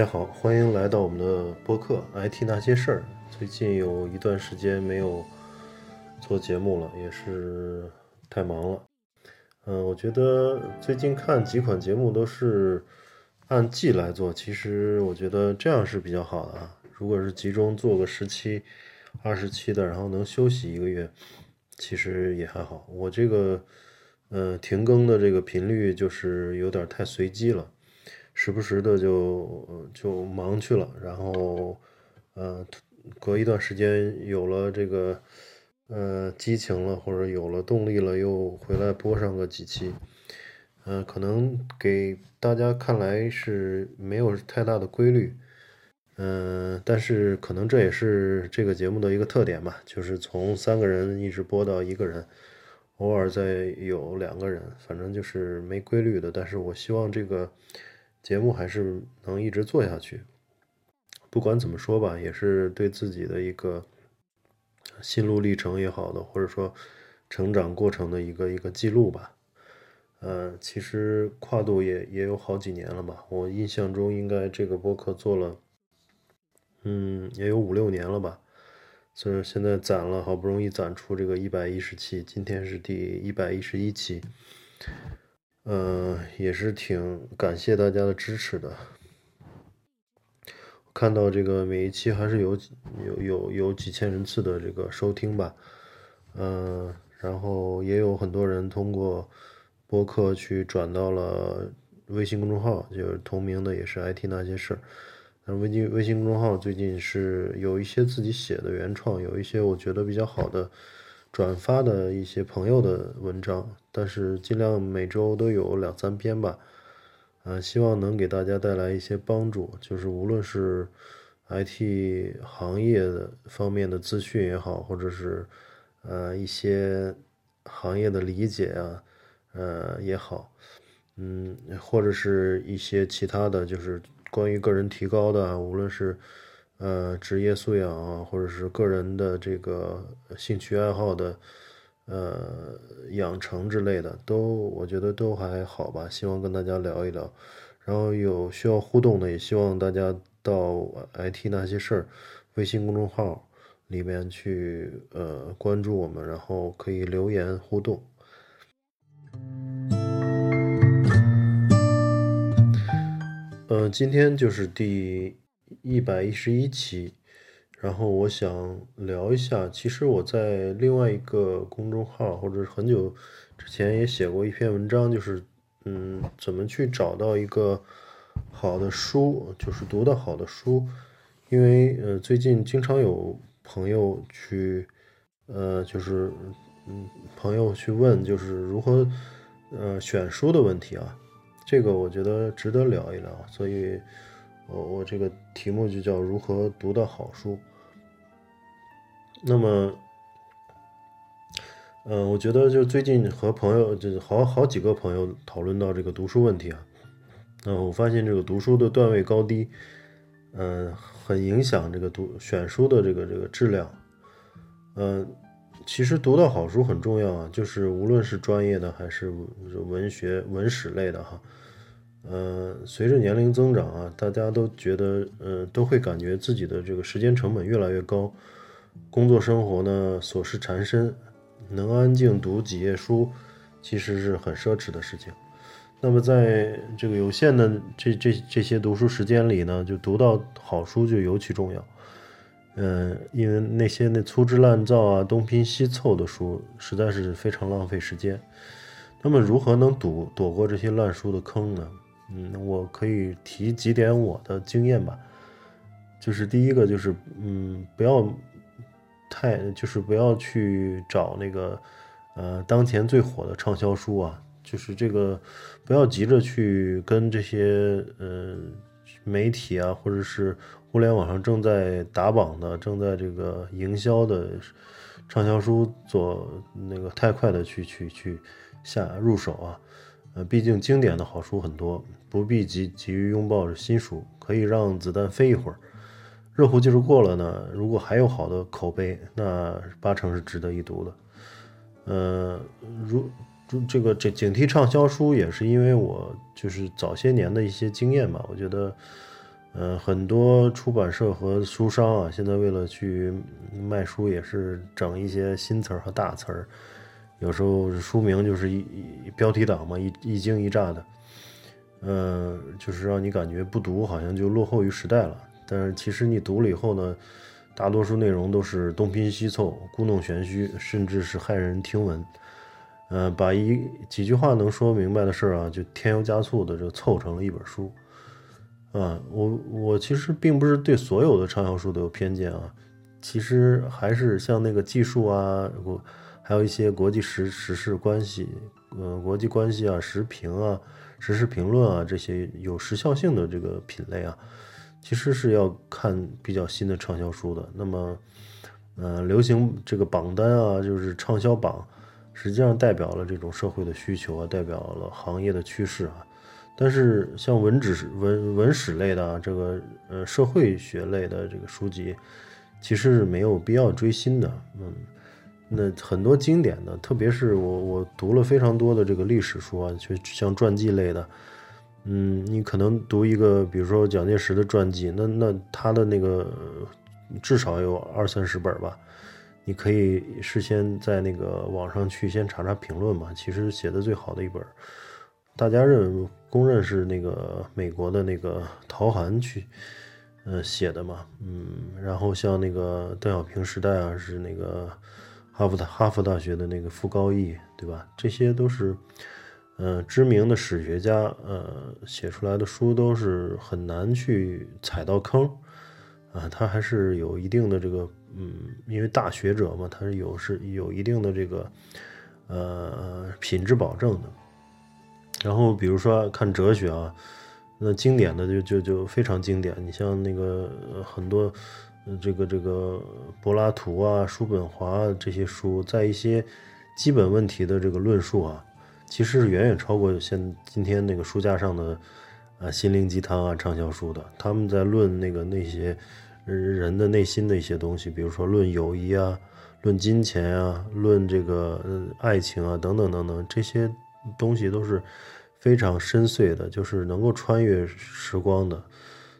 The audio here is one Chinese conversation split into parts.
大家好，欢迎来到我们的播客《IT 那些事儿》。最近有一段时间没有做节目了，也是太忙了。嗯，我觉得最近看几款节目都是按季来做，其实我觉得这样是比较好的啊。如果是集中做个十七、二十七的，然后能休息一个月，其实也还好。我这个，呃，停更的这个频率就是有点太随机了。时不时的就就忙去了，然后，呃，隔一段时间有了这个，呃，激情了或者有了动力了，又回来播上个几期，嗯，可能给大家看来是没有太大的规律，嗯，但是可能这也是这个节目的一个特点吧，就是从三个人一直播到一个人，偶尔再有两个人，反正就是没规律的，但是我希望这个。节目还是能一直做下去，不管怎么说吧，也是对自己的一个心路历程也好的，或者说成长过程的一个一个记录吧。呃，其实跨度也也有好几年了吧，我印象中应该这个播客做了，嗯，也有五六年了吧。所以现在攒了，好不容易攒出这个一百一十期，今天是第一百一十一期。嗯，也是挺感谢大家的支持的。看到这个每一期还是有有有有几千人次的这个收听吧，嗯，然后也有很多人通过播客去转到了微信公众号，就是同名的，也是 IT 那些事儿。那微信微信公众号最近是有一些自己写的原创，有一些我觉得比较好的。转发的一些朋友的文章，但是尽量每周都有两三篇吧，啊，希望能给大家带来一些帮助，就是无论是 IT 行业的方面的资讯也好，或者是呃一些行业的理解啊，呃也好，嗯，或者是一些其他的就是关于个人提高的，无论是。呃，职业素养啊，或者是个人的这个兴趣爱好的，呃，养成之类的，都我觉得都还好吧。希望跟大家聊一聊，然后有需要互动的，也希望大家到 IT 那些事儿微信公众号里面去呃关注我们，然后可以留言互动。嗯，今天就是第。一百一十一期，然后我想聊一下，其实我在另外一个公众号，或者很久之前也写过一篇文章，就是嗯，怎么去找到一个好的书，就是读的好的书，因为呃，最近经常有朋友去，呃，就是嗯，朋友去问，就是如何呃选书的问题啊，这个我觉得值得聊一聊，所以。我我这个题目就叫如何读到好书。那么，嗯，我觉得就最近和朋友，就是好好几个朋友讨论到这个读书问题啊。嗯，我发现这个读书的段位高低，嗯，很影响这个读选书的这个这个质量。嗯，其实读到好书很重要啊，就是无论是专业的还是文学文史类的哈。呃，随着年龄增长啊，大家都觉得，呃，都会感觉自己的这个时间成本越来越高，工作生活呢琐事缠身，能安静读几页书，其实是很奢侈的事情。那么在这个有限的这这这些读书时间里呢，就读到好书就尤其重要。嗯，因为那些那粗制滥造啊、东拼西凑的书，实在是非常浪费时间。那么如何能躲躲过这些烂书的坑呢？嗯，我可以提几点我的经验吧，就是第一个就是，嗯，不要太，就是不要去找那个，呃，当前最火的畅销书啊，就是这个，不要急着去跟这些，呃，媒体啊，或者是互联网上正在打榜的、正在这个营销的畅销书做那个太快的去去去下入手啊。呃，毕竟经典的好书很多，不必急急于拥抱新书，可以让子弹飞一会儿。热乎劲儿过了呢，如果还有好的口碑，那八成是值得一读的。呃，如这个这警惕畅销书，也是因为我就是早些年的一些经验吧。我觉得，呃，很多出版社和书商啊，现在为了去卖书，也是整一些新词儿和大词儿，有时候书名就是一标题党嘛，一一惊一乍的，呃，就是让你感觉不读好像就落后于时代了。但是其实你读了以后呢，大多数内容都是东拼西凑、故弄玄虚，甚至是骇人听闻。呃，把一几句话能说明白的事儿啊，就添油加醋的就凑成了一本书。啊，我我其实并不是对所有的畅销书都有偏见啊，其实还是像那个技术啊，我还有一些国际时时事关系，呃，国际关系啊，时评啊，时事评论啊，这些有时效性的这个品类啊，其实是要看比较新的畅销书的。那么，呃，流行这个榜单啊，就是畅销榜，实际上代表了这种社会的需求啊，代表了行业的趋势啊。但是像文史文文史类的啊这个呃社会学类的这个书籍，其实是没有必要追新的。嗯，那很多经典的，特别是我我读了非常多的这个历史书啊，就像传记类的。嗯，你可能读一个，比如说蒋介石的传记，那那他的那个至少有二三十本吧，你可以事先在那个网上去先查查评论嘛。其实写的最好的一本。大家认公认是那个美国的那个陶涵去，呃写的嘛，嗯，然后像那个邓小平时代啊，是那个哈佛大哈佛大学的那个傅高义，对吧？这些都是，呃，知名的史学家，呃，写出来的书都是很难去踩到坑，啊，他还是有一定的这个，嗯，因为大学者嘛，他是有是有一定的这个，呃，品质保证的。然后比如说看哲学啊，那经典的就就就非常经典。你像那个很多，这个这个柏拉图啊、叔本华这些书，在一些基本问题的这个论述啊，其实是远远超过现今天那个书架上的啊心灵鸡汤啊畅销书的。他们在论那个那些人的内心的一些东西，比如说论友谊啊、论金钱啊、论这个爱情啊等等等等这些。东西都是非常深邃的，就是能够穿越时光的。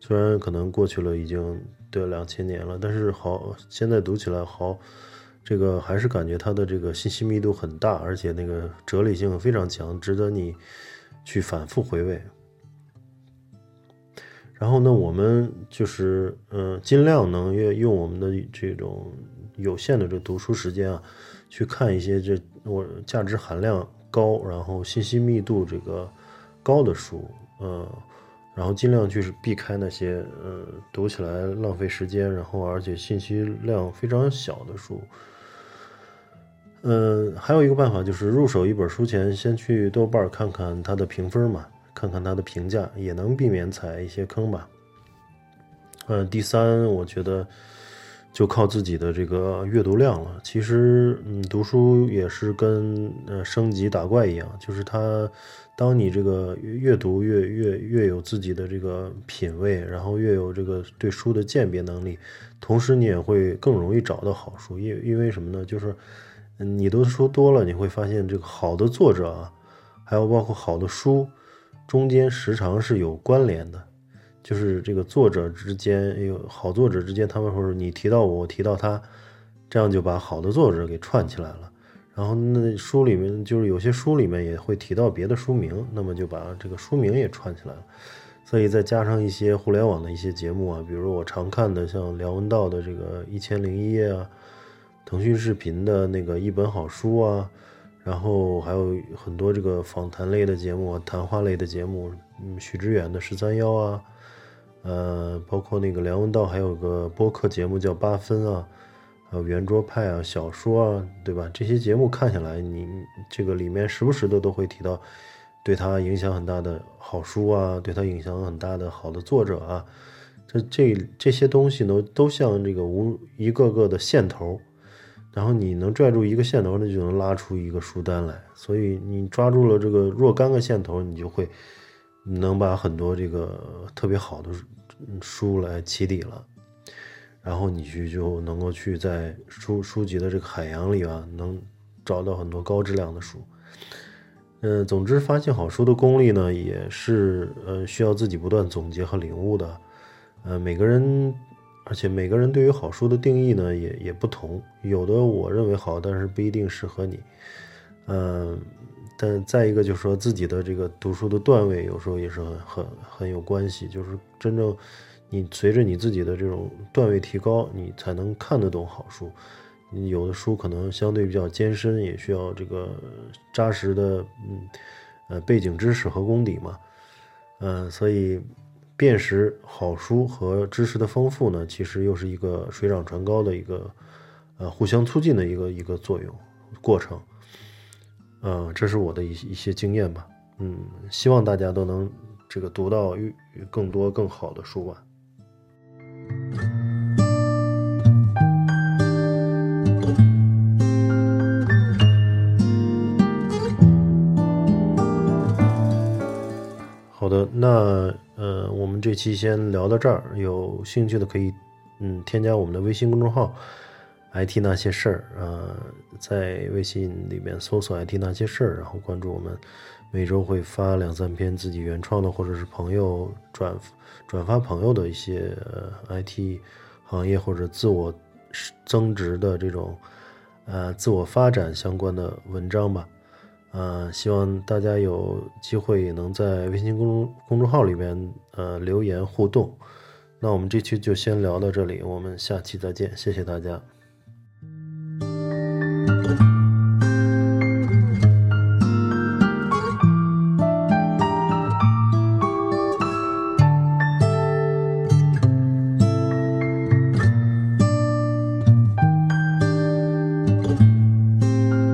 虽然可能过去了已经对两千年了，但是好，现在读起来好，这个还是感觉它的这个信息密度很大，而且那个哲理性非常强，值得你去反复回味。然后呢，我们就是嗯，尽量能用用我们的这种有限的这读书时间啊，去看一些这我价值含量。高，然后信息密度这个高的书，嗯，然后尽量就是避开那些，呃，读起来浪费时间，然后而且信息量非常小的书。嗯，还有一个办法就是入手一本书前，先去豆瓣看看它的评分嘛，看看它的评价，也能避免踩一些坑吧。嗯，第三，我觉得。就靠自己的这个阅读量了。其实，嗯，读书也是跟呃升级打怪一样，就是它，当你这个阅读越越越有自己的这个品味，然后越有这个对书的鉴别能力，同时你也会更容易找到好书。因因为什么呢？就是嗯你读的书多了，你会发现这个好的作者啊，还有包括好的书，中间时常是有关联的。就是这个作者之间有好作者之间，他们或者你提到我，我提到他，这样就把好的作者给串起来了。然后那书里面就是有些书里面也会提到别的书名，那么就把这个书名也串起来了。所以再加上一些互联网的一些节目啊，比如我常看的像梁文道的这个一千零一夜啊，腾讯视频的那个一本好书啊，然后还有很多这个访谈类的节目、谈话类的节目，嗯，许知远的十三幺啊。呃，包括那个梁文道，还有个播客节目叫八分啊，还有圆桌派啊，小说啊，对吧？这些节目看下来，你这个里面时不时的都会提到对他影响很大的好书啊，对他影响很大的好的作者啊，这这这些东西呢，都像这个无一个个的线头，然后你能拽住一个线头，那就能拉出一个书单来。所以你抓住了这个若干个线头，你就会能把很多这个特别好的。书来起底了，然后你去就能够去在书书籍的这个海洋里啊，能找到很多高质量的书。嗯，总之发现好书的功力呢，也是呃需要自己不断总结和领悟的。呃，每个人，而且每个人对于好书的定义呢也也不同，有的我认为好，但是不一定适合你。嗯，但再一个就是说自己的这个读书的段位有时候也是很很很有关系，就是真正你随着你自己的这种段位提高，你才能看得懂好书。你有的书可能相对比较艰深，也需要这个扎实的嗯呃背景知识和功底嘛。嗯，所以辨识好书和知识的丰富呢，其实又是一个水涨船高的一个呃互相促进的一个一个作用过程。嗯，这是我的一一些经验吧。嗯，希望大家都能这个读到更多更好的书吧。好的，那呃，我们这期先聊到这儿。有兴趣的可以嗯添加我们的微信公众号。IT 那些事儿啊，在微信里面搜索 “IT 那些事儿”，然后关注我们，每周会发两三篇自己原创的，或者是朋友转转发朋友的一些 IT 行业或者自我增值的这种呃自我发展相关的文章吧。呃，希望大家有机会也能在微信公公众号里面呃留言互动。那我们这期就先聊到这里，我们下期再见，谢谢大家。Thank you